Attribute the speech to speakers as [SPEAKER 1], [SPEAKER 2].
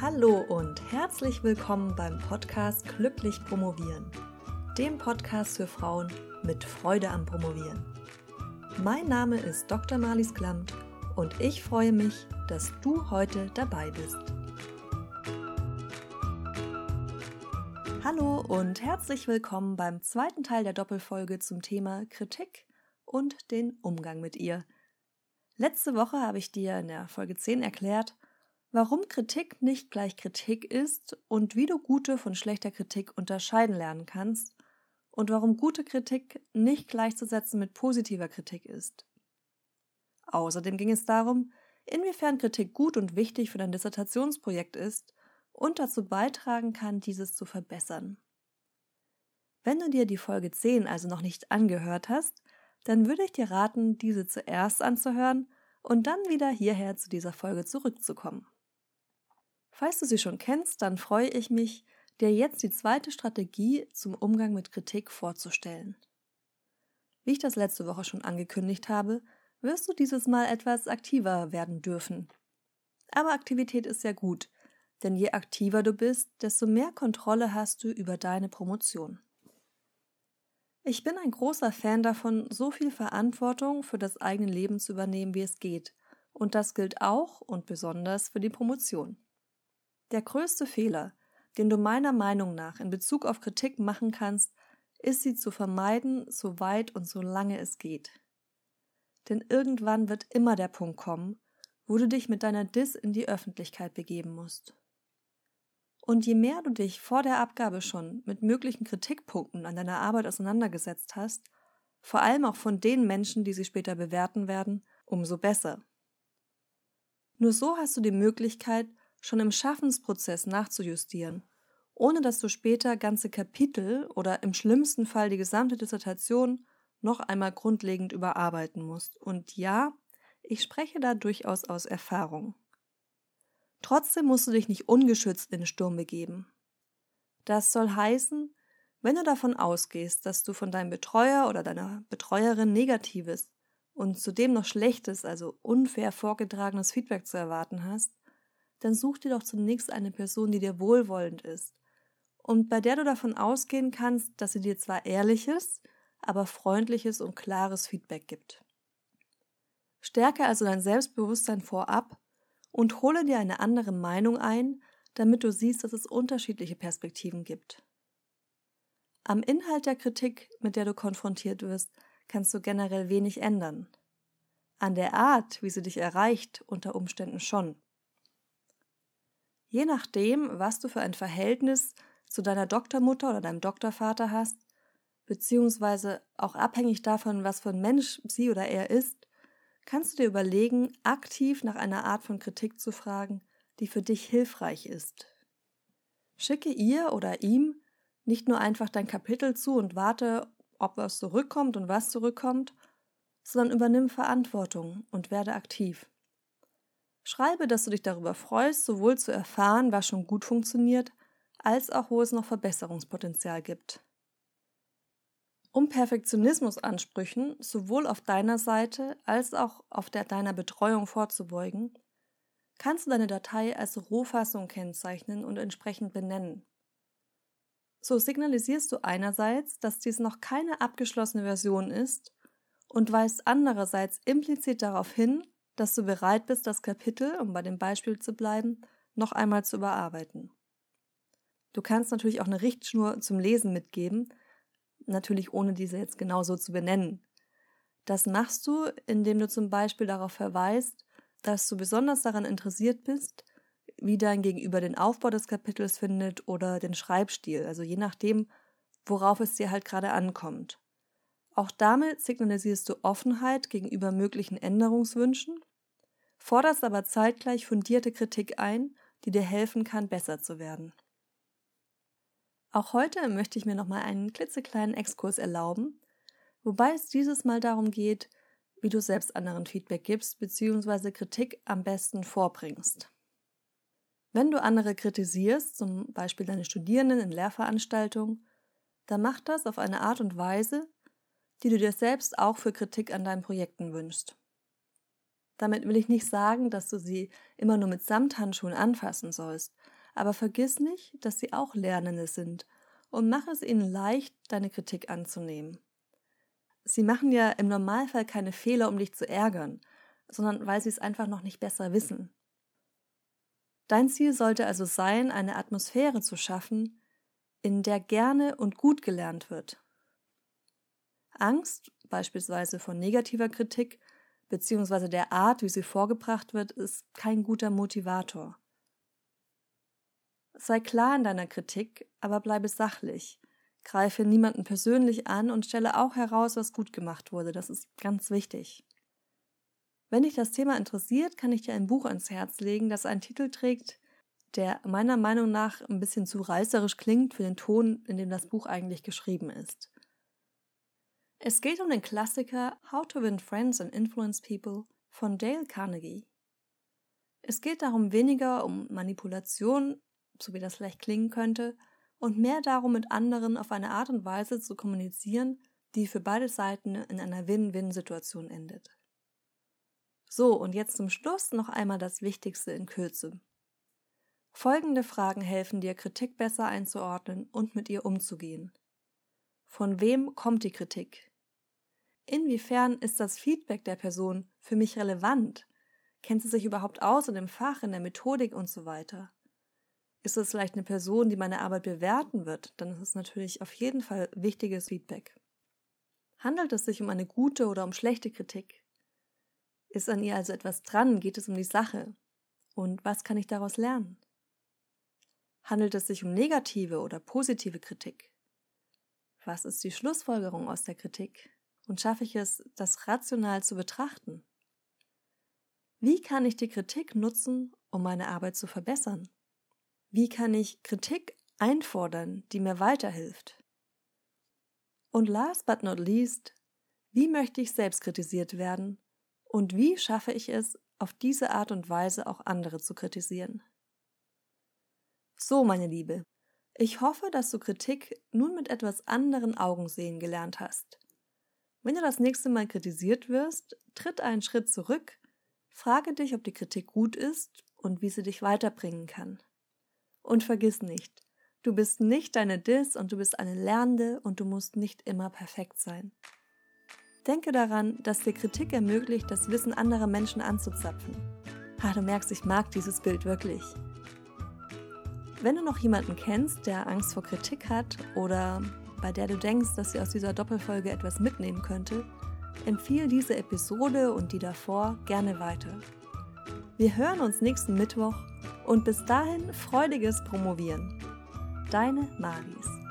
[SPEAKER 1] Hallo und herzlich willkommen beim Podcast Glücklich Promovieren, dem Podcast für Frauen mit Freude am Promovieren. Mein Name ist Dr. Marlies Klamt und ich freue mich, dass du heute dabei bist. Hallo und herzlich willkommen beim zweiten Teil der Doppelfolge zum Thema Kritik und den Umgang mit ihr. Letzte Woche habe ich dir in der Folge 10 erklärt, warum Kritik nicht gleich Kritik ist und wie du gute von schlechter Kritik unterscheiden lernen kannst und warum gute Kritik nicht gleichzusetzen mit positiver Kritik ist. Außerdem ging es darum, inwiefern Kritik gut und wichtig für dein Dissertationsprojekt ist und dazu beitragen kann, dieses zu verbessern. Wenn du dir die Folge 10 also noch nicht angehört hast, dann würde ich dir raten, diese zuerst anzuhören und dann wieder hierher zu dieser Folge zurückzukommen. Falls du sie schon kennst, dann freue ich mich, dir jetzt die zweite Strategie zum Umgang mit Kritik vorzustellen. Wie ich das letzte Woche schon angekündigt habe, wirst du dieses Mal etwas aktiver werden dürfen. Aber Aktivität ist ja gut, denn je aktiver du bist, desto mehr Kontrolle hast du über deine Promotion. Ich bin ein großer Fan davon, so viel Verantwortung für das eigene Leben zu übernehmen, wie es geht, und das gilt auch und besonders für die Promotion. Der größte Fehler, den du meiner Meinung nach in Bezug auf Kritik machen kannst, ist sie zu vermeiden, so weit und so lange es geht. Denn irgendwann wird immer der Punkt kommen, wo du dich mit deiner Diss in die Öffentlichkeit begeben musst. Und je mehr du dich vor der Abgabe schon mit möglichen Kritikpunkten an deiner Arbeit auseinandergesetzt hast, vor allem auch von den Menschen, die sie später bewerten werden, umso besser. Nur so hast du die Möglichkeit, schon im Schaffensprozess nachzujustieren, ohne dass du später ganze Kapitel oder im schlimmsten Fall die gesamte Dissertation noch einmal grundlegend überarbeiten musst. Und ja, ich spreche da durchaus aus Erfahrung. Trotzdem musst du dich nicht ungeschützt in den Sturm begeben. Das soll heißen, wenn du davon ausgehst, dass du von deinem Betreuer oder deiner Betreuerin negatives und zudem noch schlechtes, also unfair vorgetragenes Feedback zu erwarten hast, dann such dir doch zunächst eine Person, die dir wohlwollend ist und bei der du davon ausgehen kannst, dass sie dir zwar ehrliches, aber freundliches und klares Feedback gibt. Stärke also dein Selbstbewusstsein vorab und hole dir eine andere Meinung ein, damit du siehst, dass es unterschiedliche Perspektiven gibt. Am Inhalt der Kritik, mit der du konfrontiert wirst, kannst du generell wenig ändern. An der Art, wie sie dich erreicht, unter Umständen schon. Je nachdem, was du für ein Verhältnis zu deiner Doktormutter oder deinem Doktorvater hast, beziehungsweise auch abhängig davon, was für ein Mensch sie oder er ist, kannst du dir überlegen, aktiv nach einer Art von Kritik zu fragen, die für dich hilfreich ist. Schicke ihr oder ihm nicht nur einfach dein Kapitel zu und warte, ob was zurückkommt und was zurückkommt, sondern übernimm Verantwortung und werde aktiv. Schreibe, dass du dich darüber freust, sowohl zu erfahren, was schon gut funktioniert, als auch wo es noch Verbesserungspotenzial gibt. Um Perfektionismusansprüchen sowohl auf deiner Seite als auch auf der deiner Betreuung vorzubeugen, kannst du deine Datei als Rohfassung kennzeichnen und entsprechend benennen. So signalisierst du einerseits, dass dies noch keine abgeschlossene Version ist und weist andererseits implizit darauf hin, dass du bereit bist, das Kapitel, um bei dem Beispiel zu bleiben, noch einmal zu überarbeiten. Du kannst natürlich auch eine Richtschnur zum Lesen mitgeben, natürlich ohne diese jetzt genauso zu benennen. Das machst du, indem du zum Beispiel darauf verweist, dass du besonders daran interessiert bist, wie dein Gegenüber den Aufbau des Kapitels findet oder den Schreibstil, also je nachdem, worauf es dir halt gerade ankommt. Auch damit signalisierst du Offenheit gegenüber möglichen Änderungswünschen, forderst aber zeitgleich fundierte Kritik ein, die dir helfen kann, besser zu werden. Auch heute möchte ich mir nochmal einen klitzekleinen Exkurs erlauben, wobei es dieses Mal darum geht, wie du selbst anderen Feedback gibst bzw. Kritik am besten vorbringst. Wenn du andere kritisierst, zum Beispiel deine Studierenden in Lehrveranstaltungen, dann mach das auf eine Art und Weise, die du dir selbst auch für Kritik an deinen Projekten wünschst. Damit will ich nicht sagen, dass du sie immer nur mit Samthandschuhen anfassen sollst, aber vergiss nicht, dass sie auch Lernende sind und mach es ihnen leicht, deine Kritik anzunehmen. Sie machen ja im Normalfall keine Fehler, um dich zu ärgern, sondern weil sie es einfach noch nicht besser wissen. Dein Ziel sollte also sein, eine Atmosphäre zu schaffen, in der gerne und gut gelernt wird. Angst, beispielsweise vor negativer Kritik, beziehungsweise der Art, wie sie vorgebracht wird, ist kein guter Motivator. Sei klar in deiner Kritik, aber bleibe sachlich. Greife niemanden persönlich an und stelle auch heraus, was gut gemacht wurde. Das ist ganz wichtig. Wenn dich das Thema interessiert, kann ich dir ein Buch ans Herz legen, das einen Titel trägt, der meiner Meinung nach ein bisschen zu reißerisch klingt für den Ton, in dem das Buch eigentlich geschrieben ist. Es geht um den Klassiker How to Win Friends and Influence People von Dale Carnegie. Es geht darum weniger um Manipulation, so wie das vielleicht klingen könnte, und mehr darum, mit anderen auf eine Art und Weise zu kommunizieren, die für beide Seiten in einer Win-Win-Situation endet. So, und jetzt zum Schluss noch einmal das Wichtigste in Kürze. Folgende Fragen helfen dir, Kritik besser einzuordnen und mit ihr umzugehen. Von wem kommt die Kritik? Inwiefern ist das Feedback der Person für mich relevant? Kennt sie sich überhaupt aus in dem Fach, in der Methodik und so weiter? Ist es vielleicht eine Person, die meine Arbeit bewerten wird? Dann ist es natürlich auf jeden Fall wichtiges Feedback. Handelt es sich um eine gute oder um schlechte Kritik? Ist an ihr also etwas dran? Geht es um die Sache? Und was kann ich daraus lernen? Handelt es sich um negative oder positive Kritik? Was ist die Schlussfolgerung aus der Kritik? Und schaffe ich es, das rational zu betrachten? Wie kann ich die Kritik nutzen, um meine Arbeit zu verbessern? Wie kann ich Kritik einfordern, die mir weiterhilft? Und last but not least, wie möchte ich selbst kritisiert werden und wie schaffe ich es, auf diese Art und Weise auch andere zu kritisieren? So, meine Liebe, ich hoffe, dass du Kritik nun mit etwas anderen Augen sehen gelernt hast. Wenn du das nächste Mal kritisiert wirst, tritt einen Schritt zurück, frage dich, ob die Kritik gut ist und wie sie dich weiterbringen kann. Und vergiss nicht, du bist nicht deine Dis und du bist eine Lernende und du musst nicht immer perfekt sein. Denke daran, dass dir Kritik ermöglicht, das Wissen anderer Menschen anzuzapfen. Ha, du merkst, ich mag dieses Bild wirklich. Wenn du noch jemanden kennst, der Angst vor Kritik hat oder bei der du denkst, dass sie aus dieser Doppelfolge etwas mitnehmen könnte, empfehle diese Episode und die davor gerne weiter. Wir hören uns nächsten Mittwoch und bis dahin freudiges Promovieren. Deine Maris.